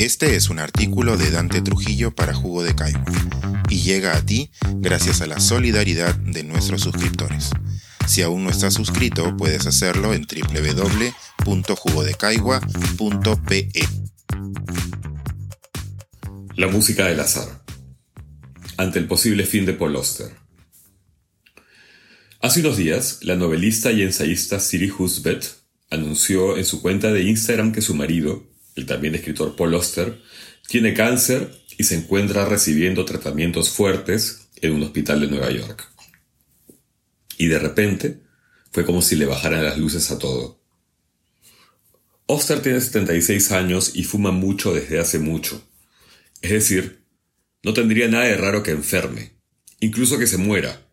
Este es un artículo de Dante Trujillo para Jugo de Caigua y llega a ti gracias a la solidaridad de nuestros suscriptores. Si aún no estás suscrito, puedes hacerlo en www.jugodecaigua.pe. La música del azar. Ante el posible fin de Paul Auster. Hace unos días, la novelista y ensayista Siri Husbeth anunció en su cuenta de Instagram que su marido, el también escritor Paul Auster, tiene cáncer y se encuentra recibiendo tratamientos fuertes en un hospital de Nueva York. Y de repente fue como si le bajaran las luces a todo. Oster tiene 76 años y fuma mucho desde hace mucho. Es decir, no tendría nada de raro que enferme, incluso que se muera.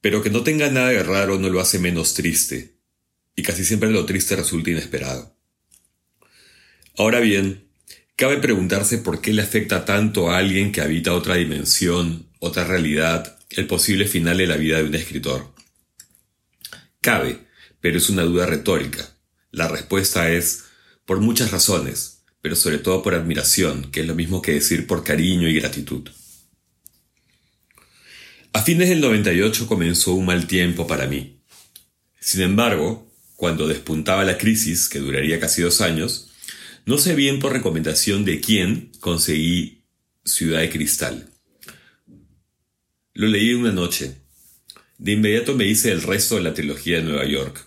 Pero que no tenga nada de raro no lo hace menos triste, y casi siempre lo triste resulta inesperado. Ahora bien, cabe preguntarse por qué le afecta tanto a alguien que habita otra dimensión, otra realidad, el posible final de la vida de un escritor. Cabe, pero es una duda retórica. La respuesta es por muchas razones, pero sobre todo por admiración, que es lo mismo que decir por cariño y gratitud. A fines del 98 comenzó un mal tiempo para mí. Sin embargo, cuando despuntaba la crisis, que duraría casi dos años, no sé bien por recomendación de quién conseguí Ciudad de Cristal. Lo leí una noche. De inmediato me hice el resto de la trilogía de Nueva York.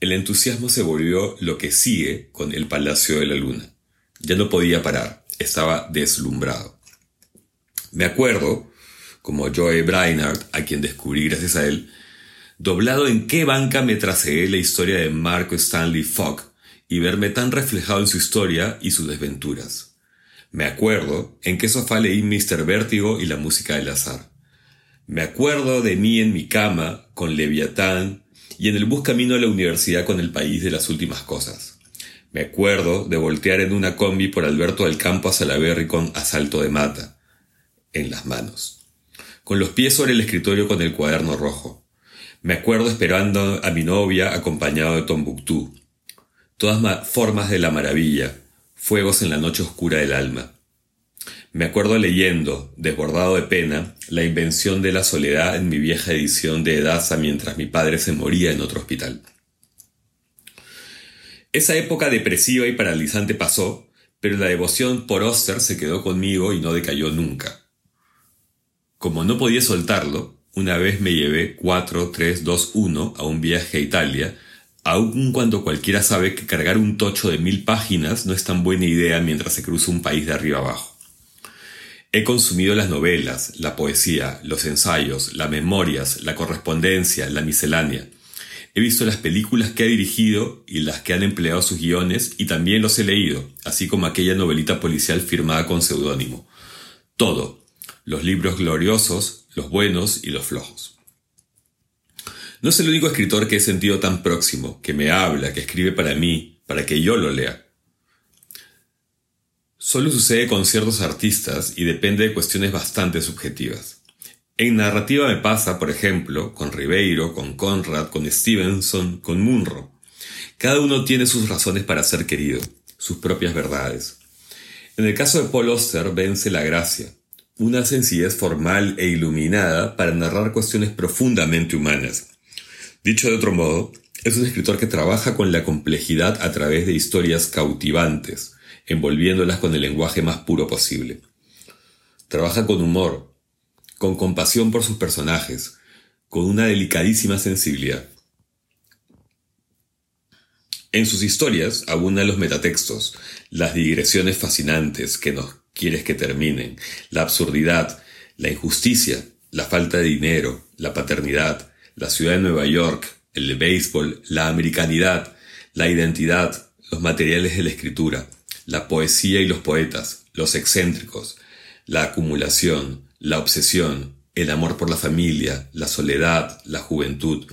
El entusiasmo se volvió lo que sigue con El Palacio de la Luna. Ya no podía parar, estaba deslumbrado. Me acuerdo, como Joe Brainard, a quien descubrí gracias a él, doblado en qué banca me traseé la historia de Marco Stanley Fogg y verme tan reflejado en su historia y sus desventuras. Me acuerdo en qué sofá leí Mr. Vértigo y la música del azar. Me acuerdo de mí en mi cama con Leviatán y en el bus camino a la universidad con el país de las últimas cosas. Me acuerdo de voltear en una combi por Alberto del Campo a Salaberry con asalto de mata en las manos, con los pies sobre el escritorio con el cuaderno rojo me acuerdo esperando a mi novia acompañado de Tombuctú. Todas formas de la maravilla, fuegos en la noche oscura del alma. Me acuerdo leyendo, desbordado de pena, la invención de la soledad en mi vieja edición de Edasa mientras mi padre se moría en otro hospital. Esa época depresiva y paralizante pasó, pero la devoción por Oster se quedó conmigo y no decayó nunca. Como no podía soltarlo, una vez me llevé 4, 3, 2, 1 a un viaje a Italia, aun cuando cualquiera sabe que cargar un tocho de mil páginas no es tan buena idea mientras se cruza un país de arriba abajo. He consumido las novelas, la poesía, los ensayos, las memorias, la correspondencia, la miscelánea. He visto las películas que ha dirigido y las que han empleado sus guiones y también los he leído, así como aquella novelita policial firmada con seudónimo. Todo. Los libros gloriosos, los buenos y los flojos. No es el único escritor que he sentido tan próximo, que me habla, que escribe para mí, para que yo lo lea. Solo sucede con ciertos artistas y depende de cuestiones bastante subjetivas. En narrativa me pasa, por ejemplo, con Ribeiro, con Conrad, con Stevenson, con Munro. Cada uno tiene sus razones para ser querido, sus propias verdades. En el caso de Paul Auster vence la gracia, una sencillez formal e iluminada para narrar cuestiones profundamente humanas. Dicho de otro modo, es un escritor que trabaja con la complejidad a través de historias cautivantes, envolviéndolas con el lenguaje más puro posible. Trabaja con humor, con compasión por sus personajes, con una delicadísima sensibilidad. En sus historias abundan los metatextos, las digresiones fascinantes que nos quieres que terminen, la absurdidad, la injusticia, la falta de dinero, la paternidad, la ciudad de Nueva York, el béisbol, la americanidad, la identidad, los materiales de la escritura, la poesía y los poetas, los excéntricos, la acumulación, la obsesión, el amor por la familia, la soledad, la juventud,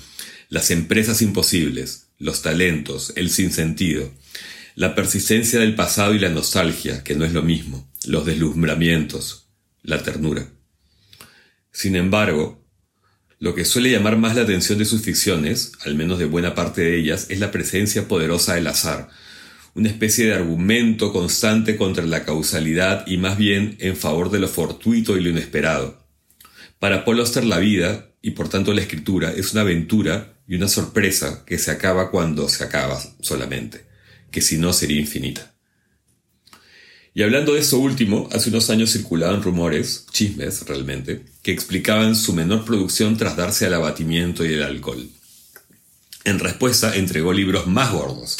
las empresas imposibles, los talentos, el sinsentido, la persistencia del pasado y la nostalgia, que no es lo mismo, los deslumbramientos, la ternura. Sin embargo, lo que suele llamar más la atención de sus ficciones, al menos de buena parte de ellas, es la presencia poderosa del azar, una especie de argumento constante contra la causalidad y más bien en favor de lo fortuito y lo inesperado. Para Paul Auster la vida, y por tanto la escritura, es una aventura y una sorpresa que se acaba cuando se acaba solamente, que si no sería infinita. Y hablando de eso último, hace unos años circulaban rumores, chismes realmente, que explicaban su menor producción tras darse al abatimiento y el alcohol. En respuesta, entregó libros más gordos,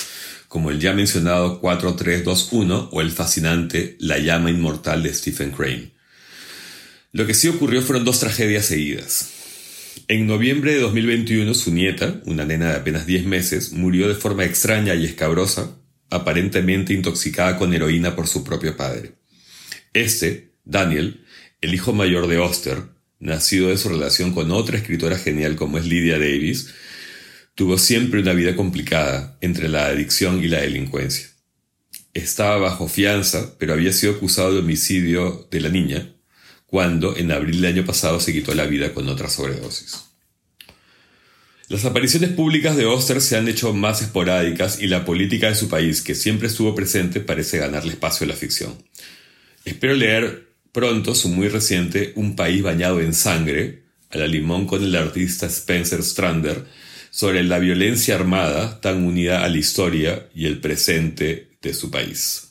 como el ya mencionado 4321 o el fascinante La llama inmortal de Stephen Crane. Lo que sí ocurrió fueron dos tragedias seguidas. En noviembre de 2021, su nieta, una nena de apenas 10 meses, murió de forma extraña y escabrosa aparentemente intoxicada con heroína por su propio padre. Este, Daniel, el hijo mayor de Oster, nacido de su relación con otra escritora genial como es Lydia Davis, tuvo siempre una vida complicada entre la adicción y la delincuencia. Estaba bajo fianza, pero había sido acusado de homicidio de la niña, cuando en abril del año pasado se quitó la vida con otra sobredosis. Las apariciones públicas de Oster se han hecho más esporádicas y la política de su país, que siempre estuvo presente, parece ganarle espacio a la ficción. Espero leer pronto su muy reciente Un país bañado en sangre, a la limón con el artista Spencer Strander, sobre la violencia armada tan unida a la historia y el presente de su país.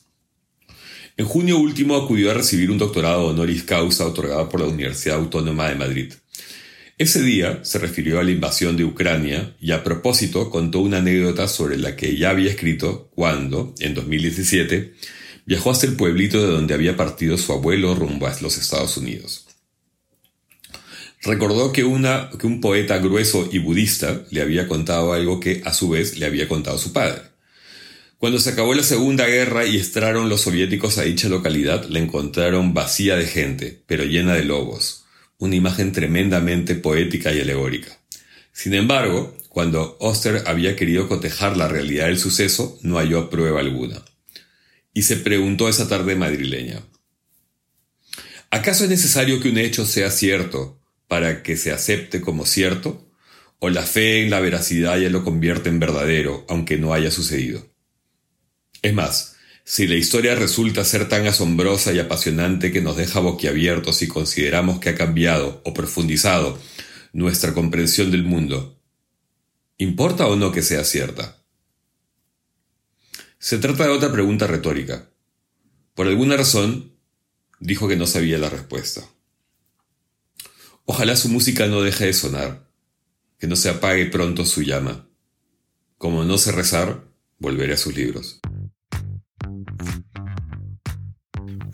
En junio último acudió a recibir un doctorado honoris causa otorgado por la Universidad Autónoma de Madrid. Ese día se refirió a la invasión de Ucrania y a propósito contó una anécdota sobre la que ya había escrito cuando, en 2017, viajó hasta el pueblito de donde había partido su abuelo rumbo a los Estados Unidos. Recordó que, una, que un poeta grueso y budista le había contado algo que a su vez le había contado su padre. Cuando se acabó la Segunda Guerra y entraron los soviéticos a dicha localidad, la encontraron vacía de gente, pero llena de lobos una imagen tremendamente poética y alegórica. Sin embargo, cuando Oster había querido cotejar la realidad del suceso, no halló prueba alguna. Y se preguntó esa tarde madrileña, ¿acaso es necesario que un hecho sea cierto para que se acepte como cierto? ¿O la fe en la veracidad ya lo convierte en verdadero, aunque no haya sucedido? Es más, si la historia resulta ser tan asombrosa y apasionante que nos deja boquiabiertos si consideramos que ha cambiado o profundizado nuestra comprensión del mundo, ¿importa o no que sea cierta? Se trata de otra pregunta retórica. Por alguna razón, dijo que no sabía la respuesta. Ojalá su música no deje de sonar, que no se apague pronto su llama. Como no sé rezar, volveré a sus libros.